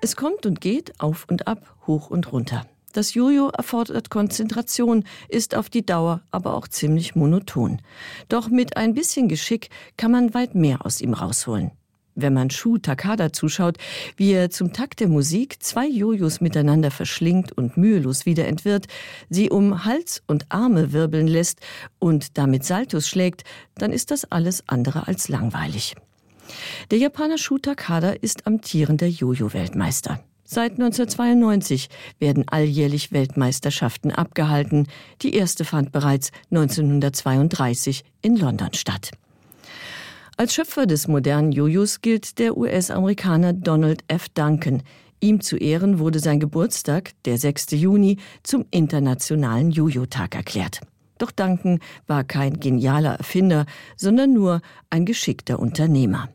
Es kommt und geht, auf und ab, hoch und runter. Das Jojo erfordert Konzentration, ist auf die Dauer aber auch ziemlich monoton. Doch mit ein bisschen Geschick kann man weit mehr aus ihm rausholen. Wenn man Shu Takada zuschaut, wie er zum Takt der Musik zwei Jojos miteinander verschlingt und mühelos wieder entwirrt, sie um Hals und Arme wirbeln lässt und damit Saltos schlägt, dann ist das alles andere als langweilig. Der Japaner Shu Takada ist amtierender Jojo-Weltmeister. Seit 1992 werden alljährlich Weltmeisterschaften abgehalten. Die erste fand bereits 1932 in London statt. Als Schöpfer des modernen Jojos gilt der US-Amerikaner Donald F. Duncan. Ihm zu Ehren wurde sein Geburtstag, der 6. Juni, zum Internationalen Jojo-Tag erklärt. Doch Duncan war kein genialer Erfinder, sondern nur ein geschickter Unternehmer.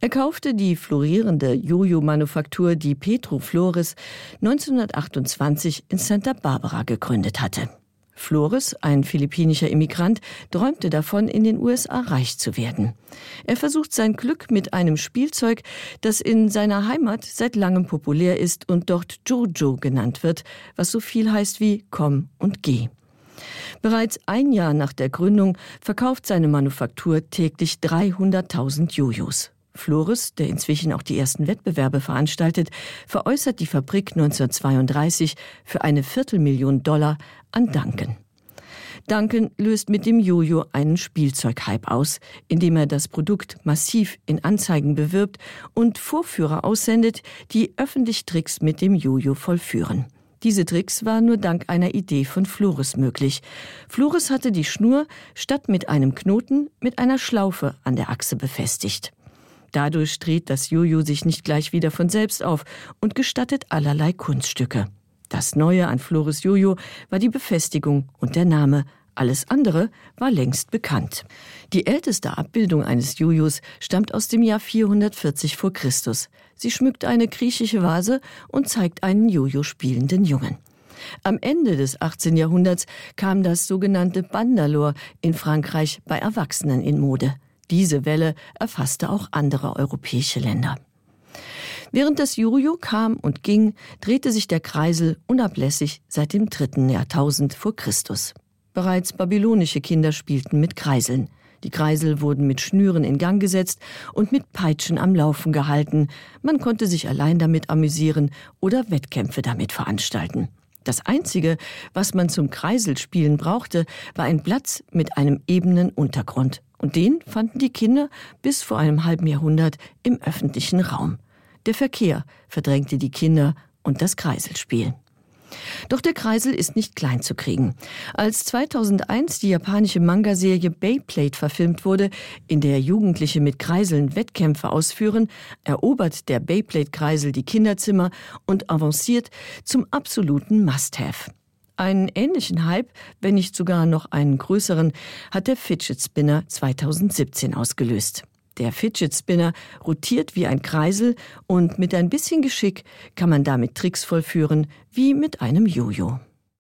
Er kaufte die florierende Jojo-Manufaktur, die Petro Flores 1928 in Santa Barbara gegründet hatte. Flores, ein philippinischer Immigrant, träumte davon, in den USA reich zu werden. Er versucht sein Glück mit einem Spielzeug, das in seiner Heimat seit langem populär ist und dort Jojo genannt wird, was so viel heißt wie komm und geh. Bereits ein Jahr nach der Gründung verkauft seine Manufaktur täglich 300.000 Jojos. Flores, der inzwischen auch die ersten Wettbewerbe veranstaltet, veräußert die Fabrik 1932 für eine Viertelmillion Dollar an Duncan. Duncan löst mit dem Jojo einen Spielzeughype aus, indem er das Produkt massiv in Anzeigen bewirbt und Vorführer aussendet, die öffentlich Tricks mit dem Jojo vollführen. Diese Tricks waren nur dank einer Idee von Flores möglich. Flores hatte die Schnur statt mit einem Knoten mit einer Schlaufe an der Achse befestigt. Dadurch dreht das Jojo sich nicht gleich wieder von selbst auf und gestattet allerlei Kunststücke. Das Neue an Flores Jojo war die Befestigung und der Name. Alles andere war längst bekannt. Die älteste Abbildung eines Jojos stammt aus dem Jahr 440 vor Christus. Sie schmückt eine griechische Vase und zeigt einen Jojo spielenden Jungen. Am Ende des 18. Jahrhunderts kam das sogenannte Bandalore in Frankreich bei Erwachsenen in Mode. Diese Welle erfasste auch andere europäische Länder. Während das Jojo kam und ging, drehte sich der Kreisel unablässig seit dem dritten Jahrtausend vor Christus. Bereits babylonische Kinder spielten mit Kreiseln. Die Kreisel wurden mit Schnüren in Gang gesetzt und mit Peitschen am Laufen gehalten. Man konnte sich allein damit amüsieren oder Wettkämpfe damit veranstalten. Das Einzige, was man zum Kreiselspielen brauchte, war ein Platz mit einem ebenen Untergrund. Und den fanden die Kinder bis vor einem halben Jahrhundert im öffentlichen Raum. Der Verkehr verdrängte die Kinder und das Kreiselspiel. Doch der Kreisel ist nicht klein zu kriegen. Als 2001 die japanische Manga-Serie Beyblade verfilmt wurde, in der Jugendliche mit Kreiseln Wettkämpfe ausführen, erobert der Beyblade-Kreisel die Kinderzimmer und avanciert zum absoluten Must-Have. Einen ähnlichen Hype, wenn nicht sogar noch einen größeren, hat der Fidget Spinner 2017 ausgelöst. Der Fidget Spinner rotiert wie ein Kreisel und mit ein bisschen Geschick kann man damit Tricks vollführen wie mit einem Jojo.